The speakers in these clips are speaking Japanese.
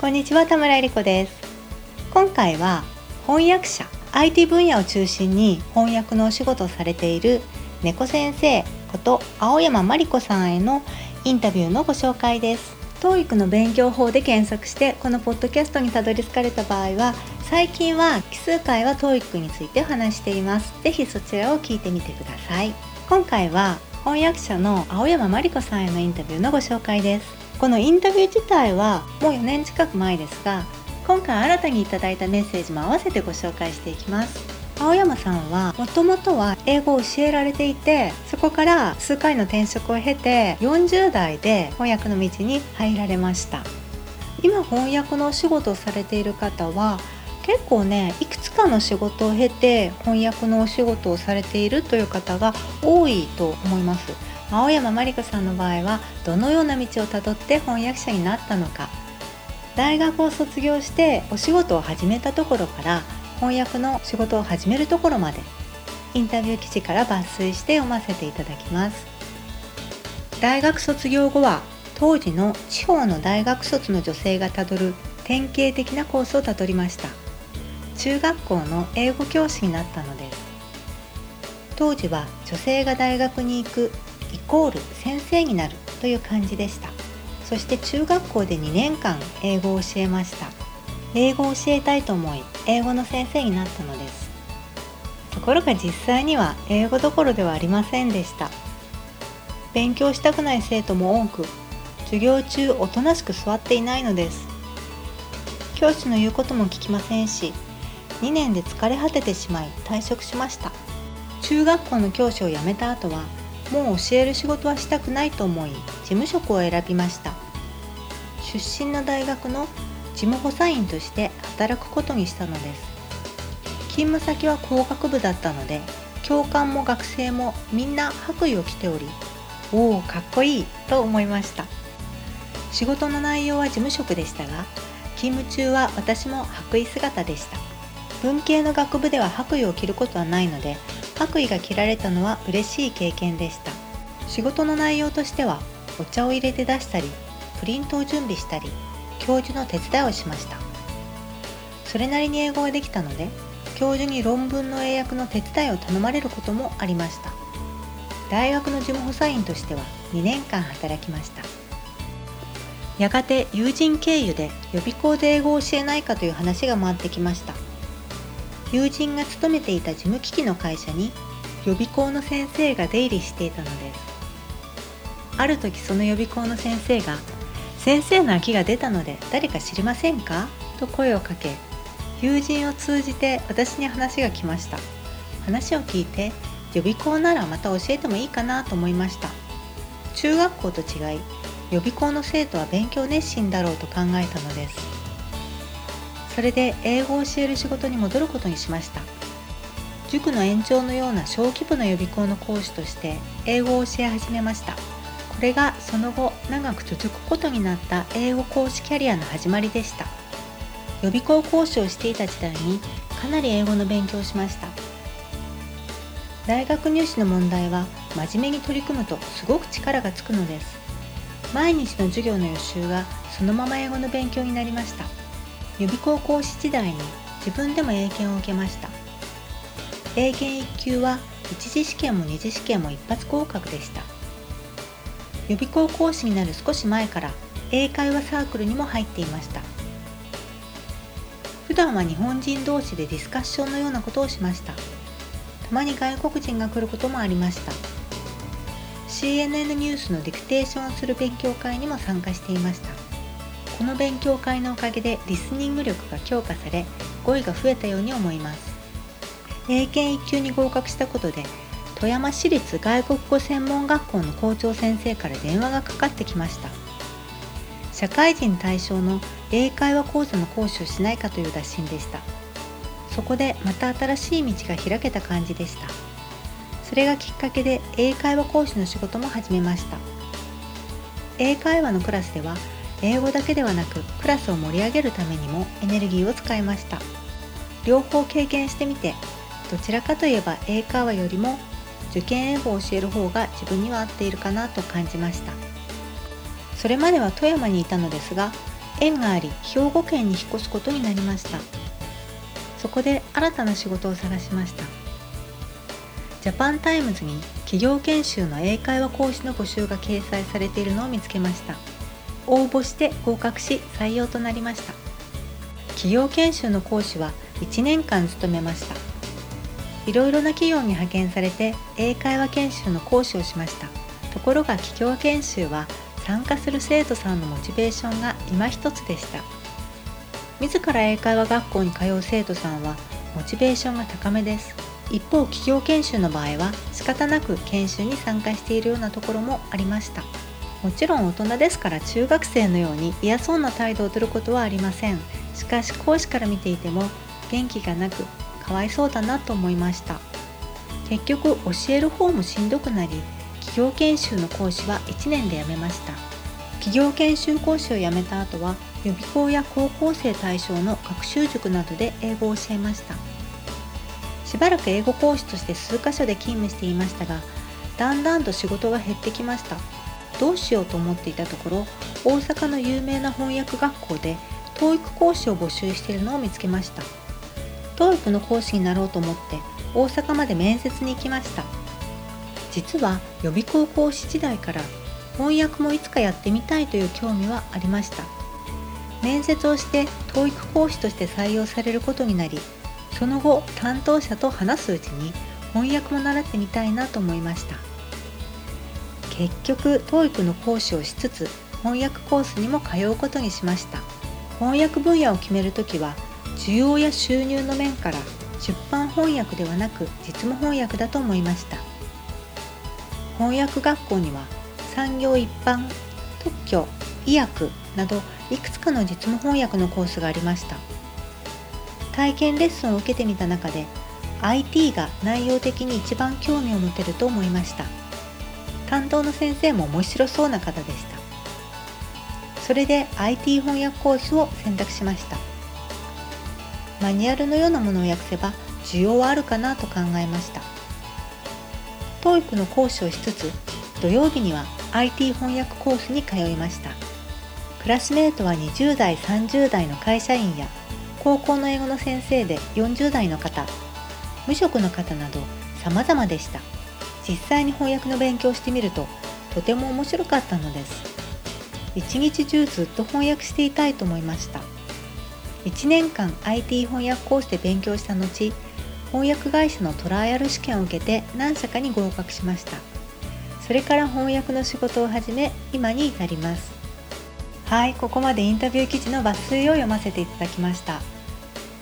こんにちは田村えり子です。今回は翻訳者 IT 分野を中心に翻訳のお仕事をされている猫先生こと青山真理子さんへのインタビューのご紹介です。TOEIC の勉強法で検索してこのポッドキャストにたどり着かれた場合は最近は奇数回は TOEIC について話しています。ぜひそちらを聞いてみてください。今回は翻訳者の青山真理子さんへのインタビューのご紹介です。このインタビュー自体はもう4年近く前ですが今回新たにいただいたメッセージも合わせてご紹介していきます。青山さんはもともとは英語を教えられていてそこから数回の転職を経て40代で翻訳の道に入られました。今翻訳のお仕事をされている方は結構ねいくつかの仕事を経て翻訳のお仕事をされているという方が多いと思います。青山真理子さんの場合はどのような道をたどって翻訳者になったのか。大学を卒業してお仕事を始めたところから翻訳の仕事を始めるところまでインタビュー記事から抜粋して読ませていただきます。大学卒業後は当時の地方の大学卒の女性がたどる典型的なコースをたどりました。中学校の英語教師になったのです。当時は女性が大学に行くイコール先生になるという感じでした。そして中学校で2年間英語を教えました。英語を教えたいと思い英語の先生になったのです。ところが実際には英語どころではありませんでした。勉強したくない生徒も多く授業中おとなしく座っていないのです。教師の言うことも聞きませんし2年で疲れ果ててしまい退職しました。中学校の教師を辞めた後はもう教える仕事はしたくないと思い事務職を選びました。出身の大学の事務補佐員として働くことにしたのです。勤務先は工学部だったので教官も学生もみんな白衣を着ておりおおかっこいいと思いました。仕事の内容は事務職でしたが勤務中は私も白衣姿でした。文系の学部では白衣を着ることはないので白衣が着られたのは嬉しい経験でした。仕事の内容としてはお茶を入れて出したりプリントを準備したり教授の手伝いをしました。それなりに英語ができたので教授に論文の英訳の手伝いを頼まれることもありました。大学の事務補佐員としては2年間働きました。やがて友人経由で予備校で英語を教えないかという話が回ってきました。友人が勤めていた事務機器の会社に予備校の先生が出入りしていたのです。ある時その予備校の先生が「先生の空きが出たので誰か知りませんか?」と声をかけ友人を通じて私に話が来ました。話を聞いて予備校ならまた教えてもいいかな？と思いました。中学校と違い予備校の生徒は勉強熱心だろうと考えたのです。それで英語を教える仕事に戻ることにしました。塾の延長のような小規模な予備校の講師として英語を教え始めました。これがその後長く続くことになった英語講師キャリアの始まりでした。予備校講師をしていた時代にかなり英語の勉強をしました。大学入試の問題は真面目に取り組むとすごく力がつくのです。毎日の授業の予習がそのまま英語の勉強になりました。予備高校時代に自分でも英検を受けました。英検1級は一次試験も二次試験も一発合格でした。予備校講師になる少し前から英会話サークルにも入っていました。普段は日本人同士でディスカッションのようなことをしました。たまに外国人が来ることもありました。CNN ニュースのディクテーションをする勉強会にも参加していました。この勉強会のおかげでリスニング力が強化され語彙が増えたように思います。英検1級に合格したことで富山市立外国語専門学校の校長先生から電話がかかってきました。社会人対象の英会話講座の講師をしないかという打診でした。そこでまた新しい道が開けた感じでした。それがきっかけで英会話講師の仕事も始めました。英会話のクラスでは英語だけではなくクラスを盛り上げるためにもエネルギーを使いました。両方経験してみてどちらかといえば英会話よりも受験英語を教える方が自分には合っているかなと感じました。それまでは富山にいたのですが縁があり兵庫県に引っ越すことになりました。そこで新たな仕事を探しました。ジャパンタイムズに企業研修の英会話講師の募集が掲載されているのを見つけました。応募して合格し採用となりました。企業研修の講師は1年間務めました。いろいろな企業に派遣されて英会話研修の講師をしました。ところが企業研修は参加する生徒さんのモチベーションが今一つでした。自ら英会話学校に通う生徒さんはモチベーションが高めです。一方企業研修の場合は仕方なく研修に参加しているようなところもありました。もちろん大人ですから中学生のように嫌そうな態度をとることはありません。しかし講師から見ていても元気がなくかわいそうだなと思いました。結局教える方もしんどくなり企業研修の講師は1年で辞めました。企業研修講師を辞めた後は予備校や高校生対象の学習塾などで英語を教えました。しばらく英語講師として数カ所で勤務していましたがだんだんと仕事が減ってきました。どうしようと思っていたところ大阪の有名な翻訳学校で TOEIC 講師を募集しているのを見つけました。TOEIC の講師になろうと思って大阪まで面接に行きました。実は予備校講師時代から翻訳もいつかやってみたいという興味はありました。面接をして TOEIC 講師として採用されることになりその後担当者と話すうちに翻訳も習ってみたいなと思いました。結局 TOEIC の講師をしつつ翻訳コースにも通うことにしました。翻訳分野を決める時は需要や収入の面から出版翻訳ではなく実務翻訳だと思いました。翻訳学校には産業一般特許医薬などいくつかの実務翻訳のコースがありました。体験レッスンを受けてみた中で IT が内容的に一番興味を持てると思いました。担当の先生も面白そうな方でした。それで IT 翻訳コースを選択しました。マニュアルのようなものを訳せば需要はあるかなと考えました。TOEIC の講師をしつつ土曜日には IT 翻訳コースに通いました。クラスメートは20代30代の会社員や高校の英語の先生で40代の方無職の方など様々でした。実際に翻訳の勉強をしてみるととても面白かったのです。一日中ずっと翻訳していたいと思いました。1年間 IT 翻訳コースで勉強した後翻訳会社のトライアル試験を受けて何社かに合格しました。それから翻訳の仕事を始め今に至ります。はいここまでインタビュー記事の抜粋を読ませていただきました。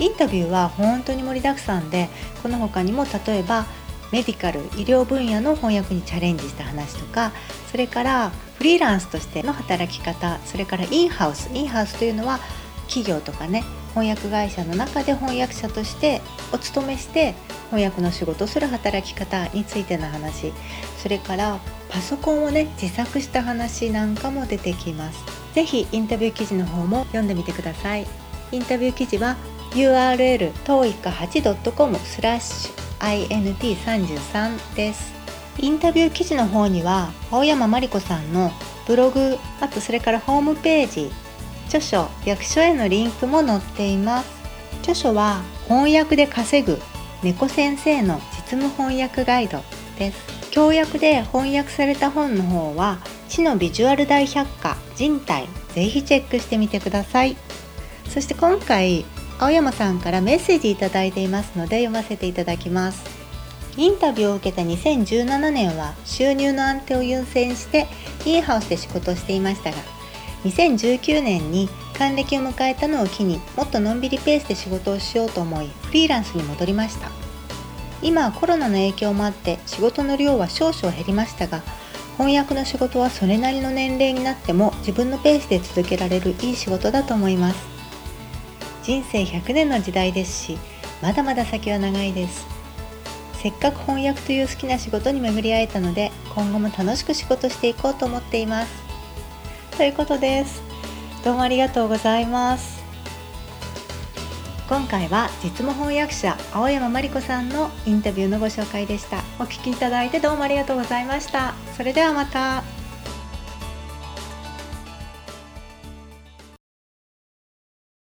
インタビューは本当に盛りだくさんでこの他にも例えばメディカル医療分野の翻訳にチャレンジした話とかそれからフリーランスとしての働き方それからインハウス。インハウスというのは企業とかね翻訳会社の中で翻訳者としてお勤めして翻訳の仕事をする働き方についての話。それからパソコンをね自作した話なんかも出てきます。是非インタビュー記事の方も読んでみてください。インタビュー記事は URL toeic8.com スラッシュ。INT33 です。インタビュー記事の方には青山真理子さんのブログあとそれからホームページ著書役所へのリンクも載っています。著書は翻訳で稼ぐ猫先生の実務翻訳ガイドです。教訳で翻訳された本の方は知のビジュアル大百科人体ぜひチェックしてみてください。そして今回青山さんからメッセージいただいていますので読ませていただきます。インタビューを受けた2017年は収入の安定を優先してインハウスで仕事をしていましたが2019年に還暦を迎えたのを機にもっとのんびりペースで仕事をしようと思いフリーランスに戻りました。今はコロナの影響もあって仕事の量は少々減りましたが翻訳の仕事はそれなりの年齢になっても自分のペースで続けられるいい仕事だと思います。人生100年の時代ですしまだまだ先は長いです。せっかく翻訳という好きな仕事に巡り会えたので今後も楽しく仕事していこうと思っています。ということです。どうもありがとうございます。今回は実務翻訳者青山真理子さんのインタビューのご紹介でした。お聞きいただいてどうもありがとうございました。それではまた。